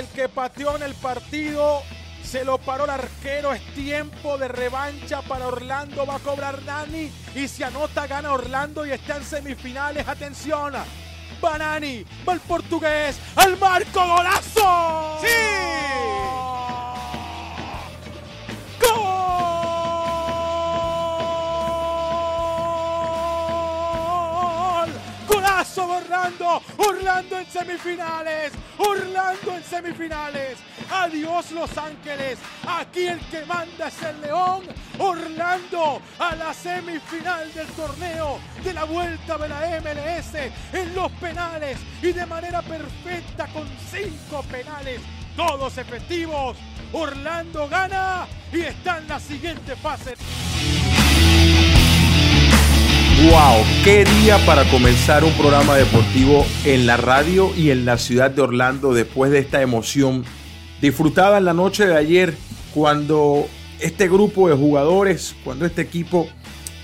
el que pateó en el partido se lo paró el arquero. Es tiempo de revancha para Orlando. Va a cobrar Nani. Y si anota, gana Orlando y está en semifinales. Atención. Banani. Va el portugués. Al marco. Golazo. ¡Sí! Orlando, Orlando en semifinales, Orlando en semifinales. Adiós Los Ángeles, aquí el que manda es el León. Orlando a la semifinal del torneo de la vuelta de la MLS en los penales y de manera perfecta con cinco penales, todos efectivos. Orlando gana y está en la siguiente fase. ¡Wow! ¡Qué día para comenzar un programa deportivo en la radio y en la ciudad de Orlando después de esta emoción disfrutada en la noche de ayer cuando este grupo de jugadores, cuando este equipo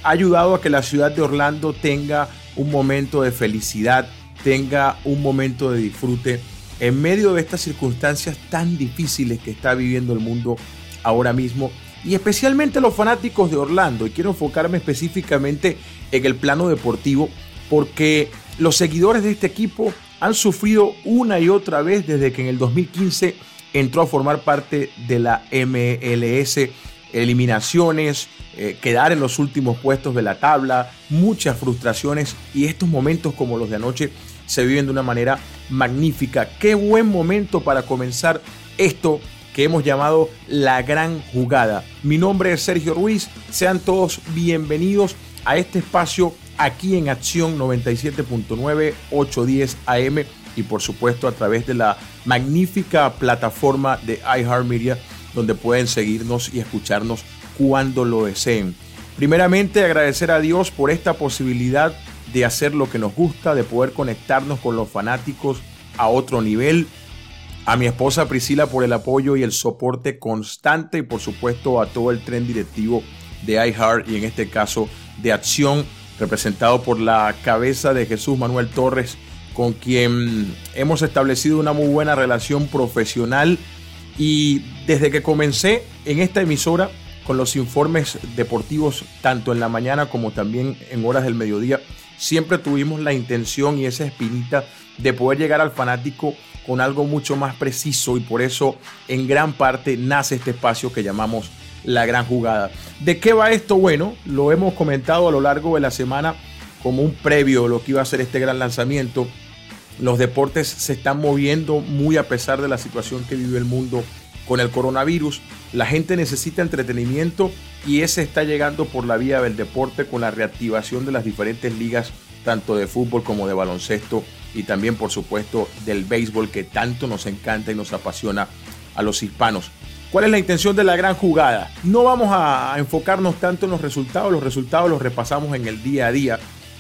ha ayudado a que la ciudad de Orlando tenga un momento de felicidad, tenga un momento de disfrute en medio de estas circunstancias tan difíciles que está viviendo el mundo ahora mismo y especialmente los fanáticos de Orlando. Y quiero enfocarme específicamente en el plano deportivo porque los seguidores de este equipo han sufrido una y otra vez desde que en el 2015 entró a formar parte de la MLS. Eliminaciones, eh, quedar en los últimos puestos de la tabla, muchas frustraciones y estos momentos como los de anoche se viven de una manera magnífica. Qué buen momento para comenzar esto que hemos llamado La Gran Jugada. Mi nombre es Sergio Ruiz, sean todos bienvenidos a este espacio aquí en Acción 97.9 810 AM y por supuesto a través de la magnífica plataforma de iHeartMedia donde pueden seguirnos y escucharnos cuando lo deseen. Primeramente agradecer a Dios por esta posibilidad de hacer lo que nos gusta, de poder conectarnos con los fanáticos a otro nivel a mi esposa Priscila por el apoyo y el soporte constante y por supuesto a todo el tren directivo de iHeart y en este caso de Acción representado por la cabeza de Jesús Manuel Torres con quien hemos establecido una muy buena relación profesional. Y desde que comencé en esta emisora con los informes deportivos tanto en la mañana como también en horas del mediodía, siempre tuvimos la intención y esa espinita de poder llegar al fanático con algo mucho más preciso y por eso en gran parte nace este espacio que llamamos la gran jugada. ¿De qué va esto? Bueno, lo hemos comentado a lo largo de la semana como un previo de lo que iba a ser este gran lanzamiento. Los deportes se están moviendo muy a pesar de la situación que vive el mundo con el coronavirus. La gente necesita entretenimiento y ese está llegando por la vía del deporte con la reactivación de las diferentes ligas, tanto de fútbol como de baloncesto y también por supuesto del béisbol que tanto nos encanta y nos apasiona a los hispanos. ¿Cuál es la intención de la gran jugada? No vamos a enfocarnos tanto en los resultados, los resultados los repasamos en el día a día.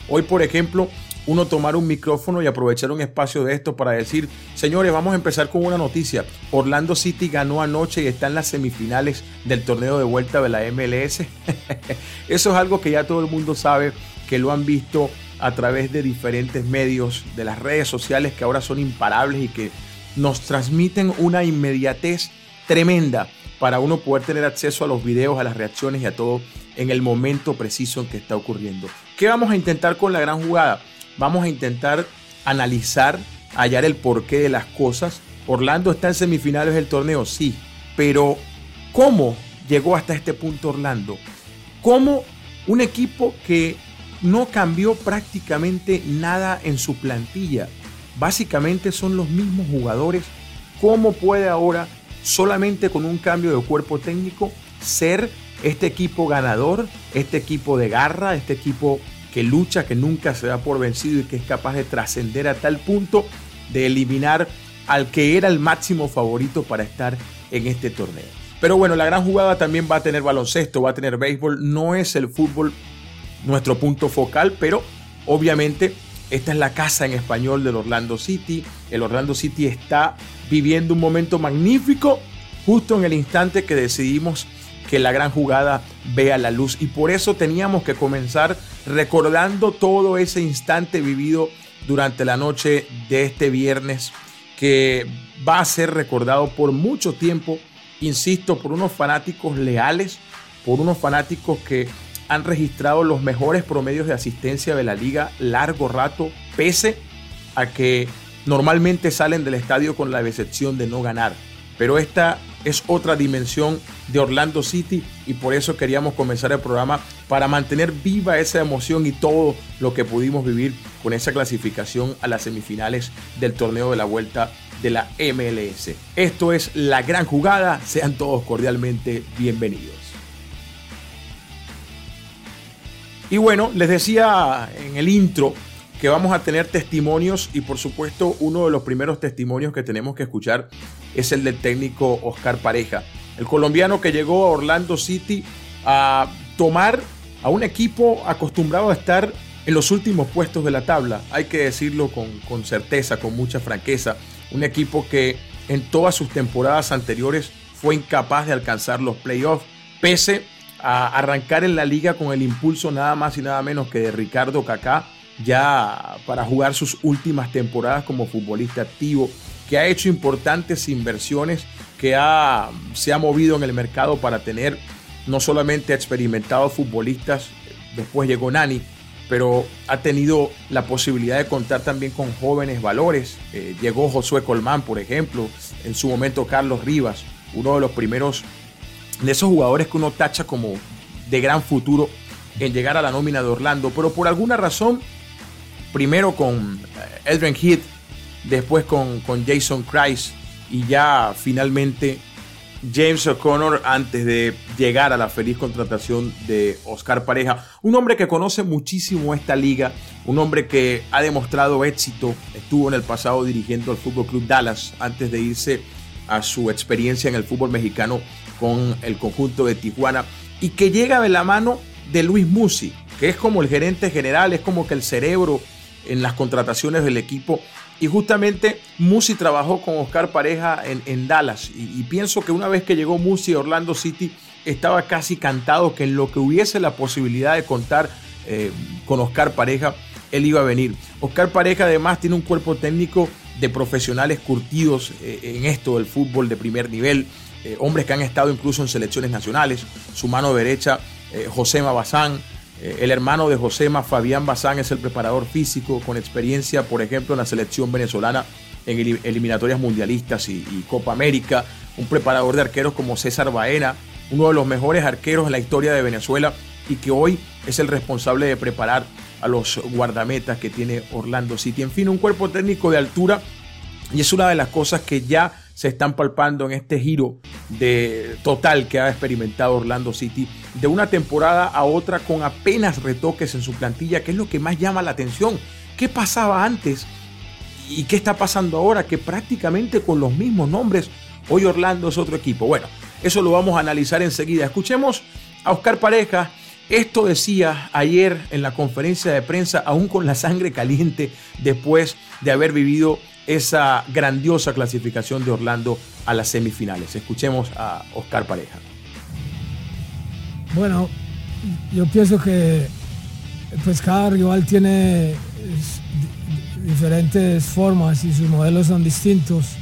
Hoy, por ejemplo, uno tomar un micrófono y aprovechar un espacio de esto para decir, señores, vamos a empezar con una noticia. Orlando City ganó anoche y está en las semifinales del torneo de vuelta de la MLS. Eso es algo que ya todo el mundo sabe, que lo han visto a través de diferentes medios, de las redes sociales que ahora son imparables y que nos transmiten una inmediatez tremenda para uno poder tener acceso a los videos, a las reacciones y a todo en el momento preciso en que está ocurriendo. ¿Qué vamos a intentar con la gran jugada? Vamos a intentar analizar, hallar el porqué de las cosas. Orlando está en semifinales del torneo, sí, pero ¿cómo llegó hasta este punto Orlando? ¿Cómo un equipo que no cambió prácticamente nada en su plantilla. Básicamente son los mismos jugadores. ¿Cómo puede ahora, solamente con un cambio de cuerpo técnico, ser este equipo ganador, este equipo de garra, este equipo que lucha, que nunca se da por vencido y que es capaz de trascender a tal punto de eliminar al que era el máximo favorito para estar en este torneo? Pero bueno, la gran jugada también va a tener baloncesto, va a tener béisbol, no es el fútbol nuestro punto focal, pero obviamente esta es la casa en español del Orlando City. El Orlando City está viviendo un momento magnífico justo en el instante que decidimos que la gran jugada vea la luz. Y por eso teníamos que comenzar recordando todo ese instante vivido durante la noche de este viernes que va a ser recordado por mucho tiempo, insisto, por unos fanáticos leales, por unos fanáticos que han registrado los mejores promedios de asistencia de la liga largo rato, pese a que normalmente salen del estadio con la decepción de no ganar. Pero esta es otra dimensión de Orlando City y por eso queríamos comenzar el programa para mantener viva esa emoción y todo lo que pudimos vivir con esa clasificación a las semifinales del torneo de la vuelta de la MLS. Esto es la gran jugada, sean todos cordialmente bienvenidos. Y bueno, les decía en el intro que vamos a tener testimonios y por supuesto uno de los primeros testimonios que tenemos que escuchar es el del técnico Oscar Pareja, el colombiano que llegó a Orlando City a tomar a un equipo acostumbrado a estar en los últimos puestos de la tabla, hay que decirlo con, con certeza, con mucha franqueza, un equipo que en todas sus temporadas anteriores fue incapaz de alcanzar los playoffs, pese a arrancar en la liga con el impulso nada más y nada menos que de Ricardo Kaká, ya para jugar sus últimas temporadas como futbolista activo, que ha hecho importantes inversiones, que ha, se ha movido en el mercado para tener no solamente experimentados futbolistas, después llegó Nani, pero ha tenido la posibilidad de contar también con jóvenes valores. Eh, llegó Josué Colmán, por ejemplo, en su momento Carlos Rivas, uno de los primeros de esos jugadores que uno tacha como de gran futuro en llegar a la nómina de Orlando, pero por alguna razón, primero con eh, Edwin Heath, después con, con Jason Christ y ya finalmente James O'Connor antes de llegar a la feliz contratación de Oscar Pareja. Un hombre que conoce muchísimo esta liga, un hombre que ha demostrado éxito, estuvo en el pasado dirigiendo al Fútbol Club Dallas antes de irse a su experiencia en el fútbol mexicano con el conjunto de Tijuana y que llega de la mano de Luis Musi, que es como el gerente general, es como que el cerebro en las contrataciones del equipo. Y justamente Musi trabajó con Oscar Pareja en, Dallas. Y, pienso que una vez que llegó Musi a Orlando City, estaba casi cantado que en lo que hubiese la posibilidad de contar eh, con Oscar Pareja, él iba a venir. Oscar Pareja además tiene un cuerpo técnico de profesionales curtidos eh, en esto del fútbol de primer nivel. Eh, hombres que han estado incluso en selecciones nacionales. Su mano derecha, eh, Josema Bazán. Eh, el hermano de Josema, Fabián Bazán, es el preparador físico con experiencia, por ejemplo, en la selección venezolana en eliminatorias mundialistas y, Copa América. Un preparador de arqueros como César Baena, uno de los mejores arqueros en la historia de Venezuela y que hoy es el responsable de preparar a los guardametas que tiene Orlando City. En fin, un cuerpo técnico de altura y es una de las cosas que ya se están palpando en este giro de total que ha experimentado Orlando City de una temporada a otra con apenas retoques en su plantilla, que es lo que más llama la atención. ¿Qué pasaba antes y qué está pasando ahora? Que prácticamente con los mismos nombres, hoy Orlando es otro equipo. Bueno, eso lo vamos a analizar enseguida. Escuchemos a Oscar Pareja. Esto decía ayer en la conferencia de prensa, aún con la sangre caliente, después de haber vivido esa grandiosa clasificación de Orlando a las semifinales. Escuchemos a Oscar Pareja. Bueno, yo pienso que pues cada rival tiene diferentes formas y sus modelos son distintos.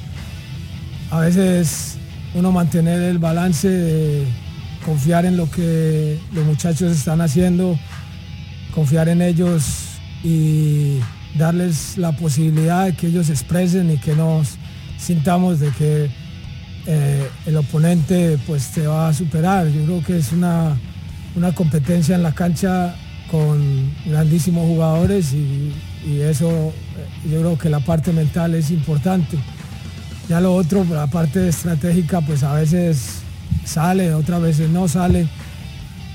A veces uno mantener el balance de confiar en lo que los muchachos están haciendo, confiar en ellos y darles la posibilidad de que ellos expresen y que nos sintamos de que eh, el oponente pues te va a superar. Yo creo que es una, competencia en la cancha con grandísimos jugadores y, eso eh, yo creo que la parte mental es importante. Ya lo otro, la parte estratégica pues a veces sale, otras veces no sale,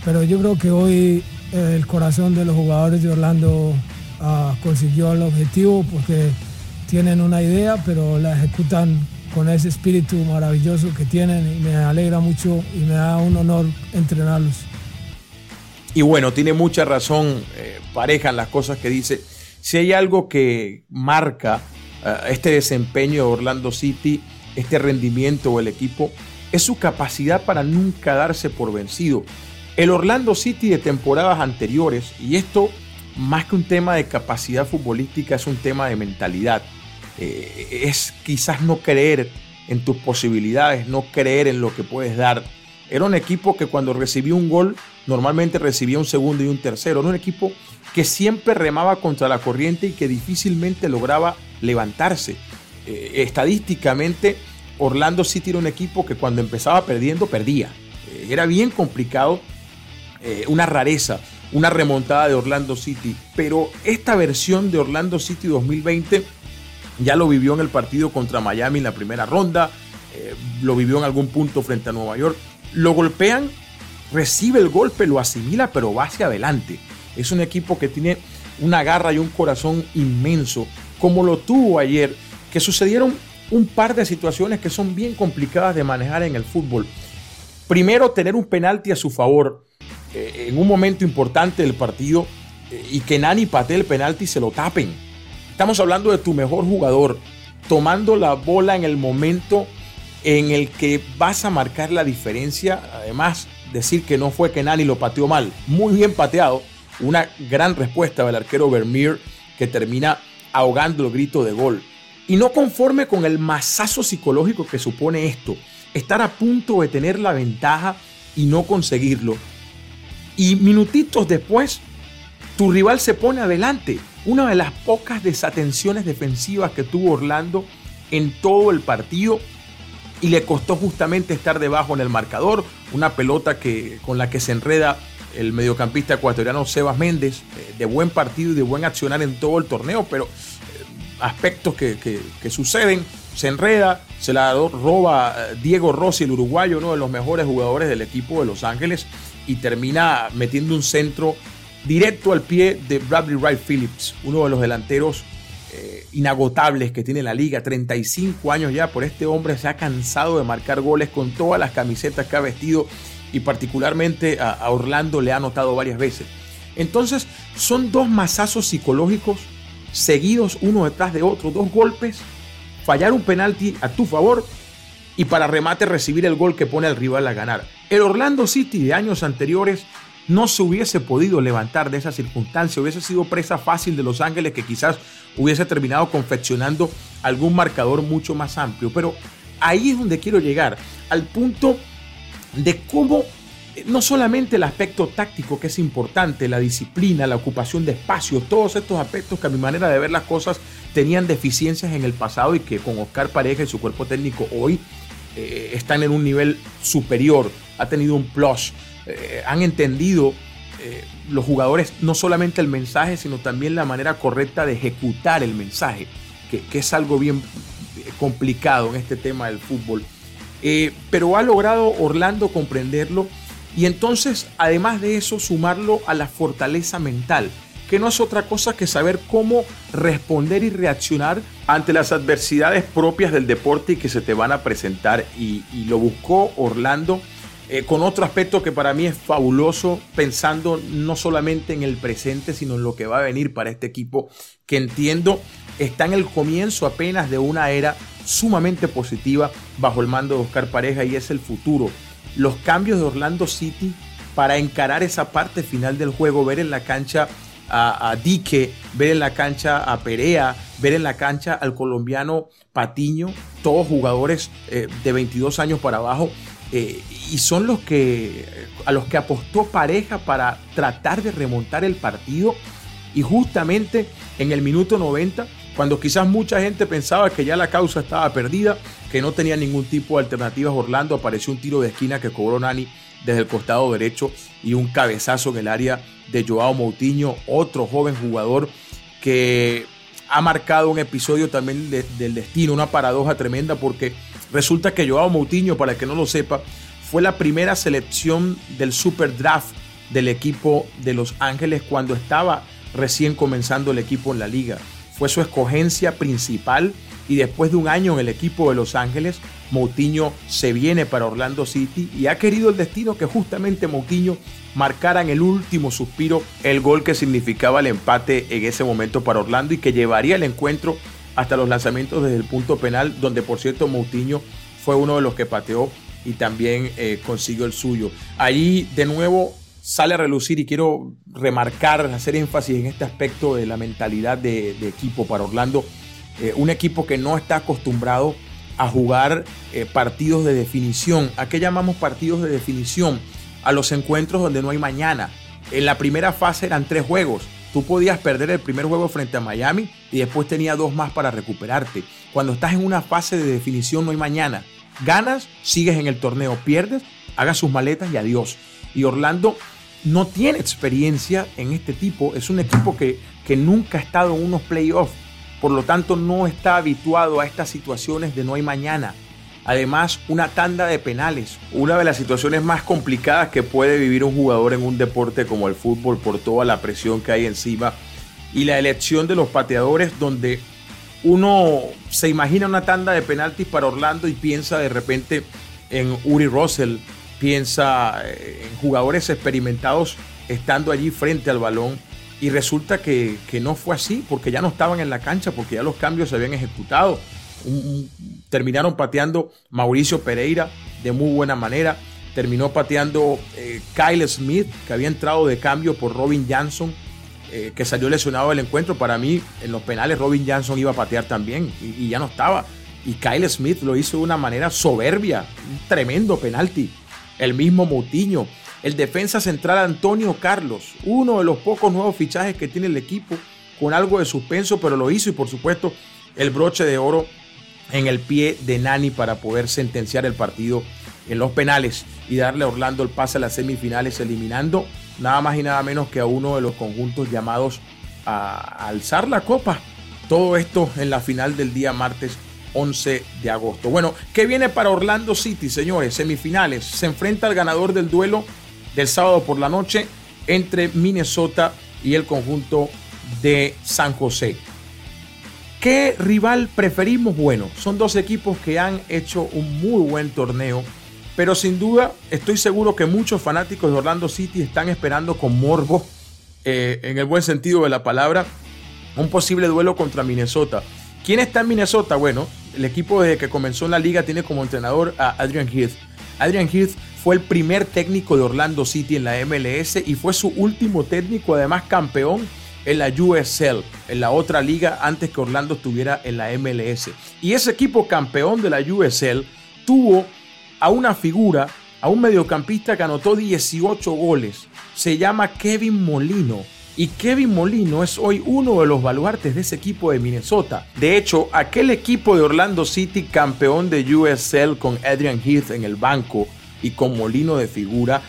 pero yo creo que hoy eh, el corazón de los jugadores de Orlando Ah, consiguió el objetivo porque tienen una idea, pero la ejecutan con ese espíritu maravilloso que tienen y me alegra mucho y me da un honor entrenarlos. Y bueno, tiene mucha razón, eh, pareja, en las cosas que dice. Si hay algo que marca eh, este desempeño de Orlando City, este rendimiento del equipo, es su capacidad para nunca darse por vencido. El Orlando City de temporadas anteriores, y esto más que un tema de capacidad futbolística, es un tema de mentalidad. eh, es quizás no creer en tus posibilidades, no creer en lo que puedes dar. Era un equipo que cuando recibía un gol normalmente recibía un segundo y un tercero. Era un equipo que siempre remaba contra la corriente y que difícilmente lograba levantarse. Eh, estadísticamente, Orlando City era un equipo que cuando empezaba perdiendo, perdía. Eh, era bien complicado, una rareza, una remontada de Orlando City. Pero esta versión de Orlando City 2020 ya lo vivió en el partido contra Miami en la primera ronda, eh, lo vivió en algún punto frente a Nueva York. Lo golpean, recibe el golpe, lo asimila, pero va hacia adelante. Es un equipo que tiene una garra y un corazón inmenso, como lo tuvo ayer, que sucedieron un par de situaciones que son bien complicadas de manejar en el fútbol. Primero, tener un penalti a su favor eh, en un momento importante del partido eh, y que Nani patee el penalti y se lo tapen Estamos hablando de tu mejor jugador, tomando la bola en el momento en el que vas a marcar la diferencia. Además, decir que no fue que Nani lo pateó mal. Muy bien pateado. Una gran respuesta del arquero Vermeer que termina ahogando el grito de gol. Y no conforme con el masazo psicológico que supone esto, estar a punto de tener la ventaja y no conseguirlo. Y minutitos después, tu rival se pone adelante. Una de las pocas desatenciones defensivas que tuvo Orlando en todo el partido. Y le costó justamente estar debajo en el marcador, una pelota que, con la que se enreda el mediocampista ecuatoriano Sebas Méndez, eh, de buen partido y de buen accionar en todo el torneo, pero eh, aspectos que, suceden, se enreda, se la roba eh, Diego Rossi, el uruguayo, uno de los mejores jugadores del equipo de Los Ángeles, y termina metiendo un centro directo al pie de Bradley Wright Phillips, uno de los delanteros eh, inagotables que tiene la liga. 35 años ya por este hombre se ha cansado de marcar goles con todas las camisetas que ha vestido y particularmente a, a Orlando le ha anotado varias veces. Entonces son dos masazos psicológicos seguidos uno detrás de otro, dos golpes, fallar un penalti a tu favor y para remate recibir el gol que pone al rival a ganar. El Orlando City de años anteriores no se hubiese podido levantar de esa circunstancia, hubiese sido presa fácil de Los Ángeles que quizás hubiese terminado confeccionando algún marcador mucho más amplio. Pero ahí es donde quiero llegar, al punto de cómo eh, no solamente el aspecto táctico que es importante, la disciplina, la ocupación de espacio, todos estos aspectos que a mi manera de ver las cosas tenían deficiencias en el pasado y que con Oscar Pareja y su cuerpo técnico hoy eh, están en un nivel superior, ha tenido un plus eh, han entendido eh, los jugadores no solamente el mensaje, sino también la manera correcta de ejecutar el mensaje, que, es algo bien eh, complicado en este tema del fútbol. pero ha logrado Orlando comprenderlo y entonces, además de eso, sumarlo a la fortaleza mental, que no es otra cosa que saber cómo responder y reaccionar ante las adversidades propias del deporte y que se te van a presentar. y lo buscó Orlando eh, con otro aspecto que para mí es fabuloso, pensando no solamente en el presente, sino en lo que va a venir para este equipo, que entiendo está en el comienzo apenas de una era sumamente positiva bajo el mando de Oscar Pareja y es el futuro. Los cambios de Orlando City para encarar esa parte final del juego, ver en la cancha a, Dique, ver en la cancha a Perea, ver en la cancha al colombiano Patiño, todos jugadores eh, de 22 años para abajo, eh, y son los que a los que apostó pareja para tratar de remontar el partido. Y justamente en el minuto 90 cuando quizás mucha gente pensaba que ya la causa estaba perdida, que no tenía ningún tipo de alternativas Orlando, apareció un tiro de esquina que cobró Nani desde el costado derecho y un cabezazo en el área de Joao Moutinho, otro joven jugador que ha marcado un episodio también del destino, una paradoja tremenda porque Resulta que Joao Moutinho, para el que no lo sepa, fue la primera selección del Super Draft del equipo de Los Ángeles cuando estaba recién comenzando el equipo en la liga. Fue su escogencia principal y después de un año en el equipo de Los Ángeles, Moutinho se viene para Orlando City y ha querido el destino que justamente Moutinho marcara en el último suspiro el gol que significaba el empate en ese momento para Orlando y que llevaría el encuentro hasta los lanzamientos desde el punto penal, donde por cierto Moutinho fue uno de los que pateó y también eh, consiguió el suyo. Ahí de nuevo sale a relucir y quiero remarcar, hacer énfasis en este aspecto de la mentalidad de, equipo para Orlando. eh, un equipo que no está acostumbrado a jugar eh, partidos de definición. ¿A qué llamamos partidos de definición? A los encuentros donde no hay mañana. En la primera fase eran tres juegos. Tú podías perder el primer juego frente a Miami y después tenía dos más para recuperarte. Cuando estás en una fase de definición no hay mañana. Ganas, sigues en el torneo, pierdes, hagas sus maletas y adiós. Y Orlando no tiene experiencia en este tipo. Es un equipo que, que nunca ha estado en unos playoffs. Por lo tanto, no está habituado a estas situaciones de no hay mañana. Además, una tanda de penales, una de las situaciones más complicadas que puede vivir un jugador en un deporte como el fútbol por toda la presión que hay encima y la elección de los pateadores donde uno se imagina una tanda de penaltis para Orlando y piensa de repente en Uri Russell, piensa eh, en jugadores experimentados estando allí frente al balón y resulta que, que no fue así porque ya no estaban en la cancha, porque ya los cambios se habían ejecutado terminaron pateando Mauricio Pereira de muy buena manera. Terminó pateando eh, Kyle Smith, que había entrado de cambio por Robin Johnson, eh, que salió lesionado del encuentro. Para mí, en los penales, Robin Johnson iba a patear también y, y ya no estaba. Y Kyle Smith lo hizo de una manera soberbia, un tremendo penalti. El mismo Moutinho, el defensa central Antonio Carlos, uno de los pocos nuevos fichajes que tiene el equipo, con algo de suspenso, pero lo hizo y por supuesto el broche de oro en el pie de Nani para poder sentenciar el partido en los penales y darle a Orlando el pase a las semifinales, eliminando nada más y nada menos que a uno de los conjuntos llamados a alzar la copa. Todo esto en la final del día martes 11 de agosto. Bueno, ¿qué viene para Orlando City, señores? Semifinales. Se enfrenta al ganador del duelo del sábado por la noche entre Minnesota y el conjunto de San José. ¿Qué rival preferimos? Bueno, son dos equipos que han hecho un muy buen torneo, pero sin duda estoy seguro que muchos fanáticos de Orlando City están esperando con morbo, eh, en el buen sentido de la palabra, un posible duelo contra Minnesota. ¿Quién está en Minnesota? Bueno, el equipo desde que comenzó en la liga tiene como entrenador a Adrian Heath. Adrian Heath fue el primer técnico de Orlando City en la MLS y fue su último técnico, además campeón en la USL, en la otra liga antes que Orlando estuviera en la MLS. Y ese equipo campeón de la USL tuvo a una figura, a un mediocampista que anotó 18 goles. Se llama Kevin Molino. Y Kevin Molino es hoy uno de los baluartes de ese equipo de Minnesota. De hecho, aquel equipo de Orlando City campeón de USL con Adrian Heath en el banco y con Molino de figura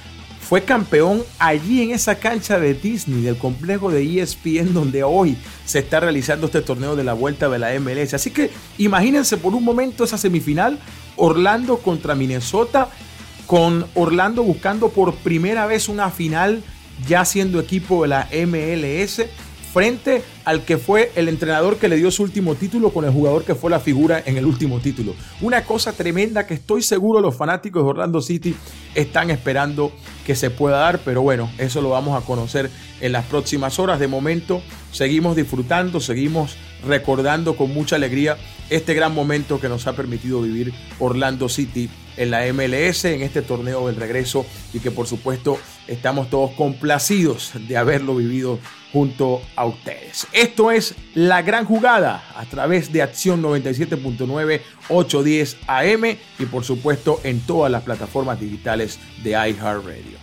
fue campeón allí en esa cancha de Disney, del complejo de ESPN, donde hoy se está realizando este torneo de la vuelta de la MLS. Así que imagínense por un momento esa semifinal, Orlando contra Minnesota, con Orlando buscando por primera vez una final ya siendo equipo de la MLS frente al que fue el entrenador que le dio su último título con el jugador que fue la figura en el último título. Una cosa tremenda que estoy seguro los fanáticos de Orlando City están esperando que se pueda dar, pero bueno, eso lo vamos a conocer en las próximas horas. De momento, seguimos disfrutando, seguimos recordando con mucha alegría este gran momento que nos ha permitido vivir Orlando City en la MLS, en este torneo del regreso y que por supuesto estamos todos complacidos de haberlo vivido junto a ustedes. Esto es La Gran Jugada a través de Acción 97.9 810 AM y por supuesto en todas las plataformas digitales de iHeartRadio.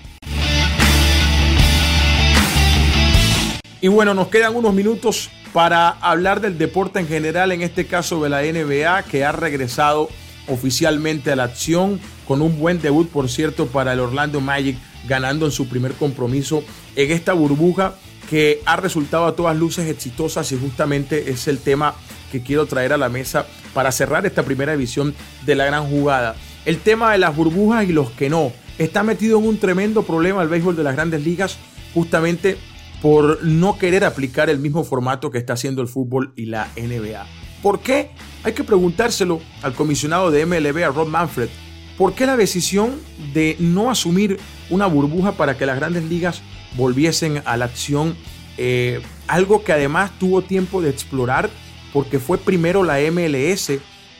Y bueno, nos quedan unos minutos para hablar del deporte en general, en este caso de la NBA, que ha regresado oficialmente a la acción con un buen debut, por cierto, para el Orlando Magic, ganando en su primer compromiso en esta burbuja que ha resultado a todas luces exitosas y justamente es el tema que quiero traer a la mesa para cerrar esta primera edición de la gran jugada. El tema de las burbujas y los que no. Está metido en un tremendo problema el béisbol de las grandes ligas justamente por no querer aplicar el mismo formato que está haciendo el fútbol y la NBA. ¿Por qué? Hay que preguntárselo al comisionado de MLB, a Rob Manfred. ¿Por qué la decisión de no asumir una burbuja para que las grandes ligas volviesen a la acción? Eh, algo que además tuvo tiempo de explorar porque fue primero la MLS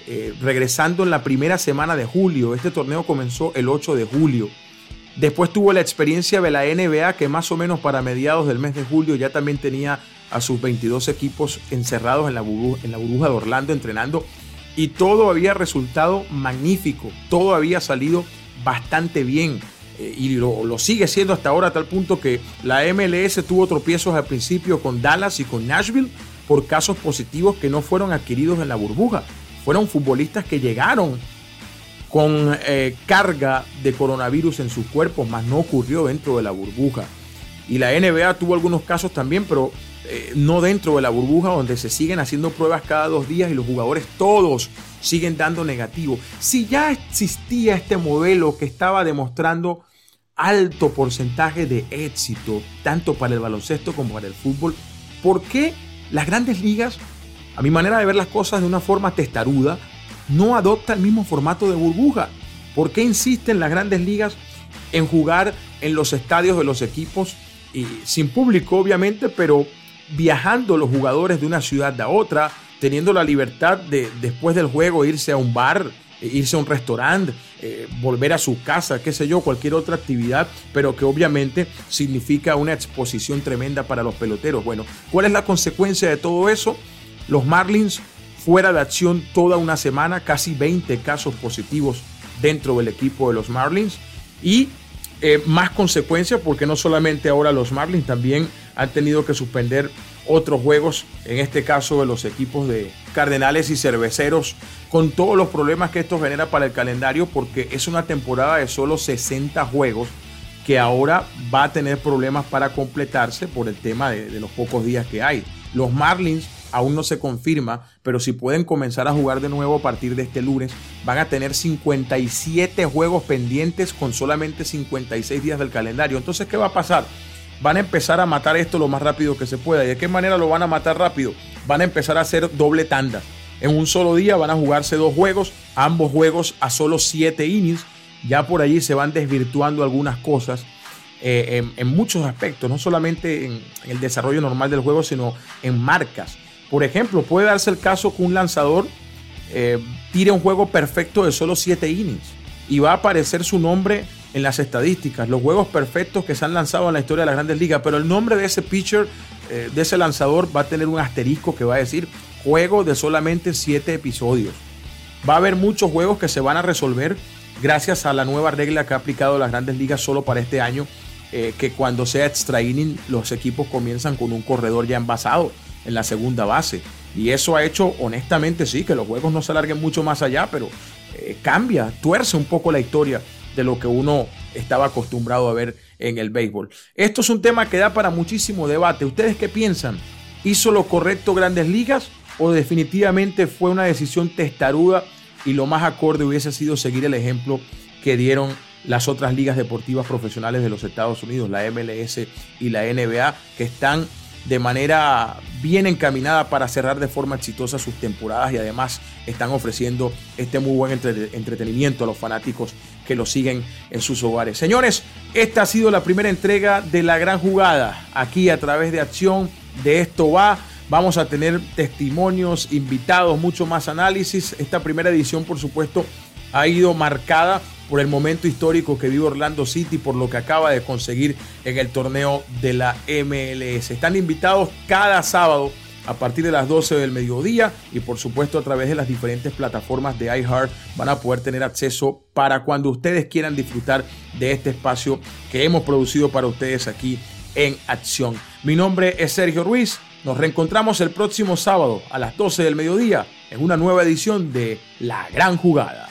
eh, regresando en la primera semana de julio. Este torneo comenzó el 8 de julio. Después tuvo la experiencia de la NBA que más o menos para mediados del mes de julio ya también tenía a sus 22 equipos encerrados en la, burbuja, en la burbuja de Orlando entrenando y todo había resultado magnífico, todo había salido bastante bien eh, y lo, sigue siendo hasta ahora a tal punto que la MLS tuvo tropiezos al principio con Dallas y con Nashville por casos positivos que no fueron adquiridos en la burbuja. Fueron futbolistas que llegaron con eh, carga de coronavirus en sus cuerpos, más no ocurrió dentro de la burbuja. Y la NBA tuvo algunos casos también, pero eh, no dentro de la burbuja, donde se siguen haciendo pruebas cada dos días y los jugadores todos siguen dando negativo. Si ya existía este modelo que estaba demostrando alto porcentaje de éxito, tanto para el baloncesto como para el fútbol, ¿por qué las grandes ligas, a mi manera de ver las cosas de una forma testaruda, no adopta el mismo formato de burbuja? ¿Por qué insisten las grandes ligas en jugar en los estadios de los equipos y sin público obviamente, pero viajando los jugadores de una ciudad a otra, teniendo la libertad de después del juego irse a un bar, irse a un restaurante, eh, volver a su casa, qué sé yo, cualquier otra actividad, pero que obviamente significa una exposición tremenda para los peloteros. Bueno, ¿cuál es la consecuencia de todo eso? Los Marlins fuera de acción toda una semana, casi 20 casos positivos dentro del equipo de los Marlins y eh, más consecuencias porque no solamente ahora los Marlins también han tenido que suspender otros juegos, en este caso de los equipos de Cardenales y Cerveceros, con todos los problemas que esto genera para el calendario, porque es una temporada de solo 60 juegos que ahora va a tener problemas para completarse por el tema de, los pocos días que hay. Los Marlins aún no se confirma, pero si pueden comenzar a jugar de nuevo a partir de este lunes, van a tener 57 juegos pendientes con solamente 56 días del calendario. Entonces, ¿qué va a pasar? Van a empezar a matar esto lo más rápido que se pueda. ¿Y de qué manera lo van a matar rápido? Van a empezar a hacer doble tanda. En un solo día van a jugarse dos juegos, ambos juegos a solo 7 innings. Ya por allí se van desvirtuando algunas cosas. Eh, en, muchos aspectos, no solamente en, el desarrollo normal del juego, sino en marcas. Por ejemplo, puede darse el caso que un lanzador eh, tire un juego perfecto de solo 7 innings y va a aparecer su nombre en las estadísticas, los juegos perfectos que se han lanzado en la historia de las grandes ligas, pero el nombre de ese pitcher, eh, de ese lanzador, va a tener un asterisco que va a decir juego de solamente 7 episodios. Va a haber muchos juegos que se van a resolver gracias a la nueva regla que ha aplicado las grandes ligas solo para este año, eh, que cuando sea extra inning los equipos comienzan con un corredor ya envasado en la segunda base. Y eso ha hecho, honestamente, sí, que los juegos no se alarguen mucho más allá, pero eh, cambia, tuerce un poco la historia de lo que uno estaba acostumbrado a ver en el béisbol. Esto es un tema que da para muchísimo debate. ¿Ustedes qué piensan? ¿Hizo lo correcto Grandes Ligas o definitivamente fue una decisión testaruda y lo más acorde hubiese sido seguir el ejemplo que dieron las otras ligas deportivas profesionales de los Estados Unidos, la MLS y la NBA, que están de manera bien encaminada para cerrar de forma exitosa sus temporadas y además están ofreciendo este muy buen entretenimiento a los fanáticos que lo siguen en sus hogares. Señores, esta ha sido la primera entrega de la gran jugada aquí a través de Acción. De esto va. Vamos a tener testimonios, invitados, mucho más análisis. Esta primera edición, por supuesto, ha ido marcada por el momento histórico que vive Orlando City, por lo que acaba de conseguir en el torneo de la MLS. Están invitados cada sábado a partir de las 12 del mediodía y por supuesto a través de las diferentes plataformas de iHeart van a poder tener acceso para cuando ustedes quieran disfrutar de este espacio que hemos producido para ustedes aquí en Acción. Mi nombre es Sergio Ruiz. Nos reencontramos el próximo sábado a las 12 del mediodía en una nueva edición de La Gran Jugada.